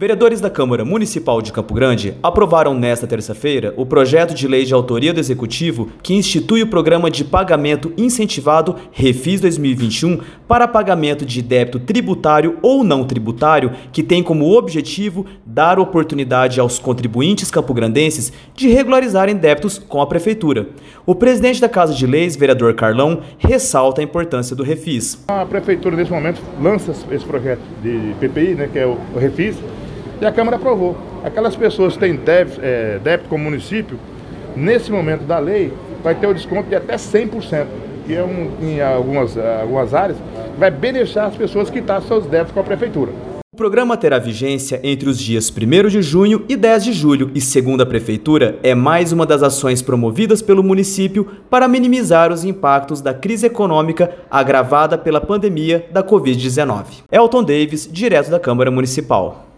Vereadores da Câmara Municipal de Campo Grande aprovaram nesta terça-feira o projeto de lei de autoria do Executivo que institui o programa de pagamento incentivado Refis 2021 para pagamento de débito tributário ou não tributário, que tem como objetivo dar oportunidade aos contribuintes campograndenses de regularizarem débitos com a Prefeitura. O presidente da Casa de Leis, vereador Carlão, ressalta a importância do Refis. A Prefeitura, nesse momento, lança esse projeto de PPI, né, que é o Refis, e a Câmara aprovou. Aquelas pessoas que têm débito, é, débito com o município, nesse momento da lei, vai ter o desconto de até 100%, que é um, em algumas, algumas áreas, vai beneficiar as pessoas que estão seus débitos com a Prefeitura. O programa terá vigência entre os dias 1 de junho e 10 de julho e, segundo a Prefeitura, é mais uma das ações promovidas pelo município para minimizar os impactos da crise econômica agravada pela pandemia da Covid-19. Elton Davis, direto da Câmara Municipal.